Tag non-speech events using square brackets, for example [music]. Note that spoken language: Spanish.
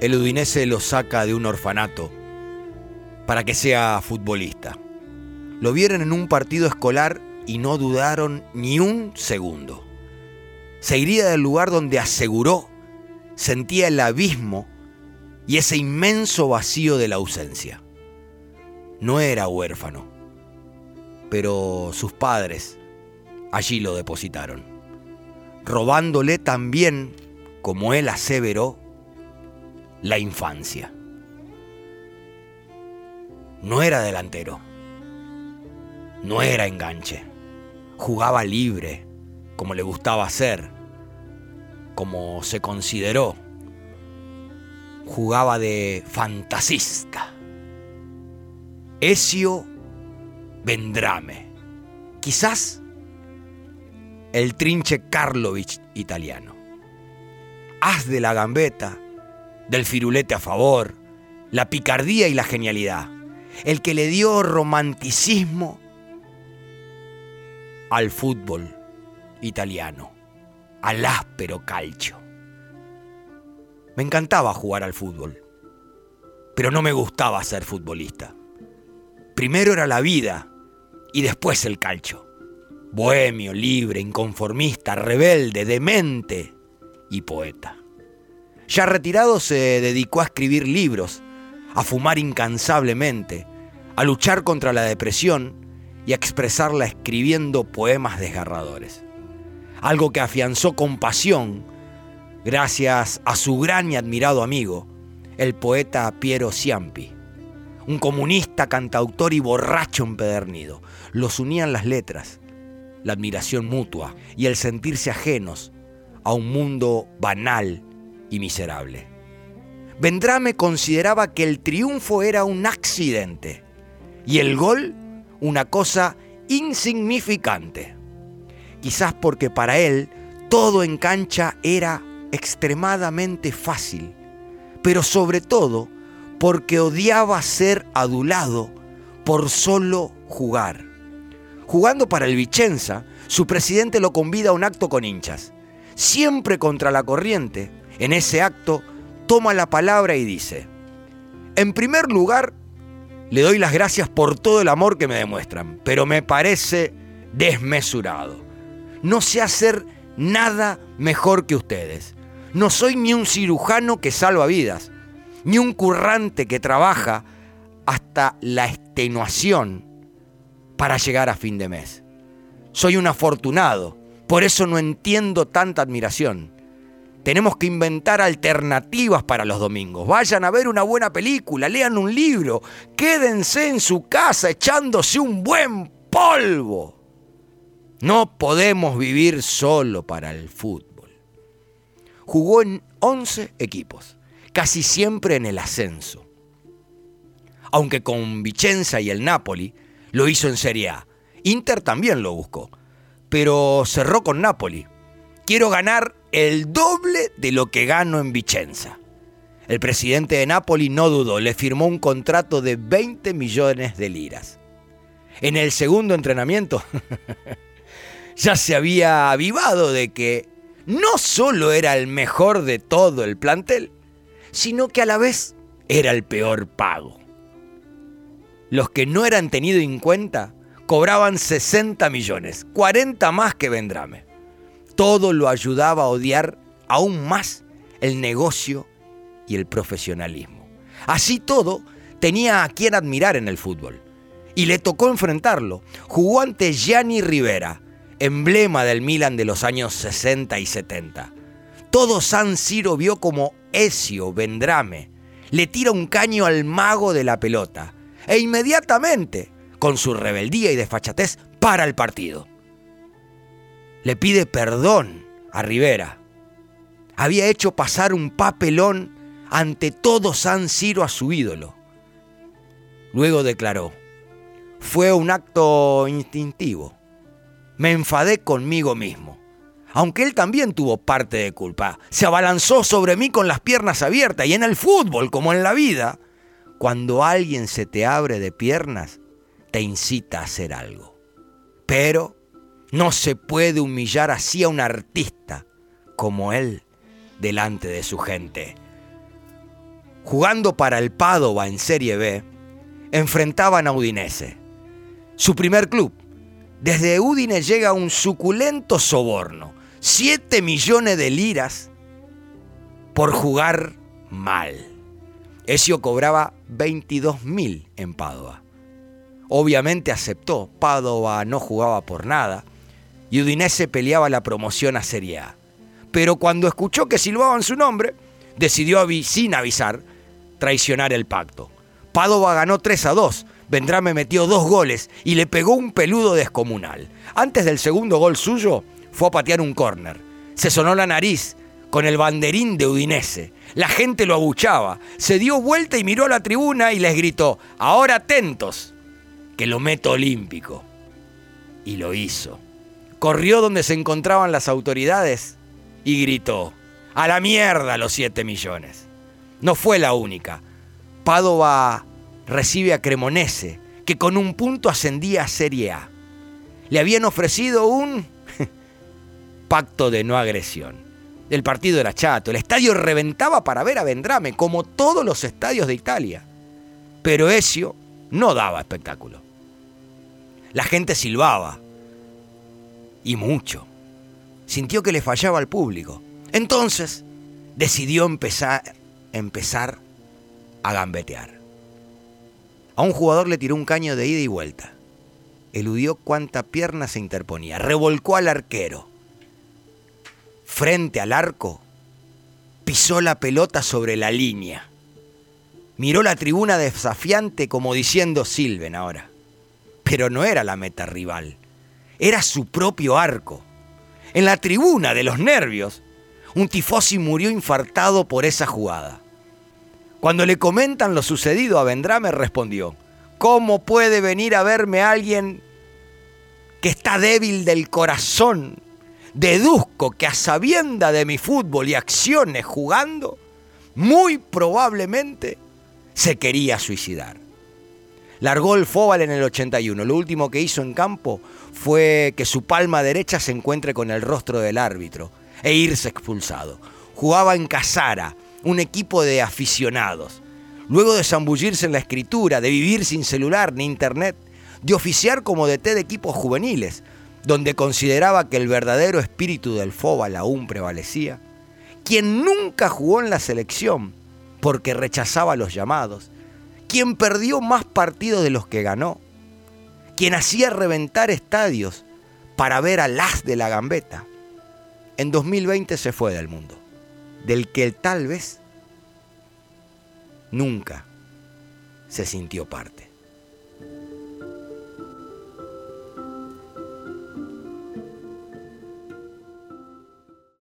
el Udinese lo saca de un orfanato para que sea futbolista. Lo vieron en un partido escolar y no dudaron ni un segundo. Se iría del lugar donde aseguró sentía el abismo y ese inmenso vacío de la ausencia. No era huérfano, pero sus padres allí lo depositaron, robándole también, como él aseveró, la infancia. No era delantero, no era enganche, jugaba libre, como le gustaba hacer, como se consideró, jugaba de fantasista. Ezio Vendrame, quizás el trinche Karlovich italiano. Haz de la gambeta, del firulete a favor, la picardía y la genialidad. El que le dio romanticismo al fútbol italiano, al áspero calcio. Me encantaba jugar al fútbol, pero no me gustaba ser futbolista. Primero era la vida y después el calcio. Bohemio, libre, inconformista, rebelde, demente y poeta. Ya retirado se dedicó a escribir libros, a fumar incansablemente, a luchar contra la depresión y a expresarla escribiendo poemas desgarradores. Algo que afianzó con pasión gracias a su gran y admirado amigo, el poeta Piero Ciampi, un comunista, cantautor y borracho empedernido. Los unían las letras, la admiración mutua y el sentirse ajenos a un mundo banal y miserable. Vendrame consideraba que el triunfo era un accidente y el gol una cosa insignificante. Quizás porque para él todo en cancha era extremadamente fácil, pero sobre todo porque odiaba ser adulado por solo jugar. Jugando para el Vicenza, su presidente lo convida a un acto con hinchas. Siempre contra la corriente, en ese acto toma la palabra y dice, en primer lugar, le doy las gracias por todo el amor que me demuestran, pero me parece desmesurado. No sé hacer nada mejor que ustedes. No soy ni un cirujano que salva vidas, ni un currante que trabaja hasta la extenuación para llegar a fin de mes. Soy un afortunado, por eso no entiendo tanta admiración. Tenemos que inventar alternativas para los domingos. Vayan a ver una buena película, lean un libro, quédense en su casa echándose un buen polvo. No podemos vivir solo para el fútbol. Jugó en 11 equipos, casi siempre en el ascenso. Aunque con Vicenza y el Napoli lo hizo en Serie A. Inter también lo buscó, pero cerró con Napoli. Quiero ganar el doble de lo que gano en Vicenza. El presidente de Napoli no dudó, le firmó un contrato de 20 millones de liras. En el segundo entrenamiento [laughs] ya se había avivado de que no solo era el mejor de todo el plantel, sino que a la vez era el peor pago. Los que no eran tenidos en cuenta cobraban 60 millones, 40 más que Vendrame. Todo lo ayudaba a odiar aún más el negocio y el profesionalismo. Así todo, tenía a quien admirar en el fútbol. Y le tocó enfrentarlo. Jugó ante Gianni Rivera, emblema del Milan de los años 60 y 70. Todo San Siro vio como Ezio Vendrame le tira un caño al mago de la pelota e inmediatamente, con su rebeldía y desfachatez, para el partido. Le pide perdón a Rivera. Había hecho pasar un papelón ante todo San Siro a su ídolo. Luego declaró, fue un acto instintivo me enfadé conmigo mismo. Aunque él también tuvo parte de culpa. Se abalanzó sobre mí con las piernas abiertas y en el fútbol, como en la vida, cuando alguien se te abre de piernas, te incita a hacer algo. Pero no se puede humillar así a un artista como él delante de su gente. jugando para el Padova en Serie B, enfrentaban a Udinese, su primer club. Desde Udine llega un suculento soborno, 7 millones de liras por jugar mal. Ezio cobraba 22 mil en Padova. Obviamente aceptó, Padova no jugaba por nada y Udinese peleaba la promoción a Serie A. Pero cuando escuchó que silbaban su nombre, decidió sin avisar traicionar el pacto. Padova ganó 3 a 2, Vendrame metió dos goles y le pegó un peludo descomunal. Antes del segundo gol suyo, fue a patear un córner. Se sonó la nariz con el banderín de Udinese. La gente lo abuchaba. Se dio vuelta y miró a la tribuna y les gritó, ahora atentos, que lo meto olímpico. Y lo hizo. Corrió donde se encontraban las autoridades y gritó, a la mierda los 7 millones. No fue la única. Padova recibe a Cremonese, que con un punto ascendía a Serie A. Le habían ofrecido un [laughs] pacto de no agresión. El partido era chato, el estadio reventaba para ver a Vendrame, como todos los estadios de Italia. Pero Ezio no daba espectáculo. La gente silbaba. Y mucho. Sintió que le fallaba al público. Entonces decidió empezar, empezar a gambetear. A un jugador le tiró un caño de ida y vuelta. Eludió cuanta pierna se interponía. Revolcó al arquero. Frente al arco, pisó la pelota sobre la línea. Miró la tribuna desafiante como diciendo Silven ahora. Pero no era la meta rival. Era su propio arco. En la tribuna de los nervios, un tifosi murió infartado por esa jugada. Cuando le comentan lo sucedido a Vendrame respondió, ¿cómo puede venir a verme alguien que está débil del corazón? Deduzco que a sabienda de mi fútbol y acciones jugando, muy probablemente se quería suicidar. Largó el Fóbal en el 81. Lo último que hizo en campo fue que su palma derecha se encuentre con el rostro del árbitro e irse expulsado. Jugaba en Casara, un equipo de aficionados. Luego de zambullirse en la escritura, de vivir sin celular ni internet, de oficiar como DT de equipos juveniles, donde consideraba que el verdadero espíritu del Fóbal aún prevalecía, quien nunca jugó en la selección porque rechazaba los llamados, quien perdió más partidos de los que ganó, quien hacía reventar estadios para ver al as de la gambeta, en 2020 se fue del mundo del que tal vez nunca se sintió parte.